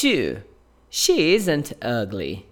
2. She isn't ugly.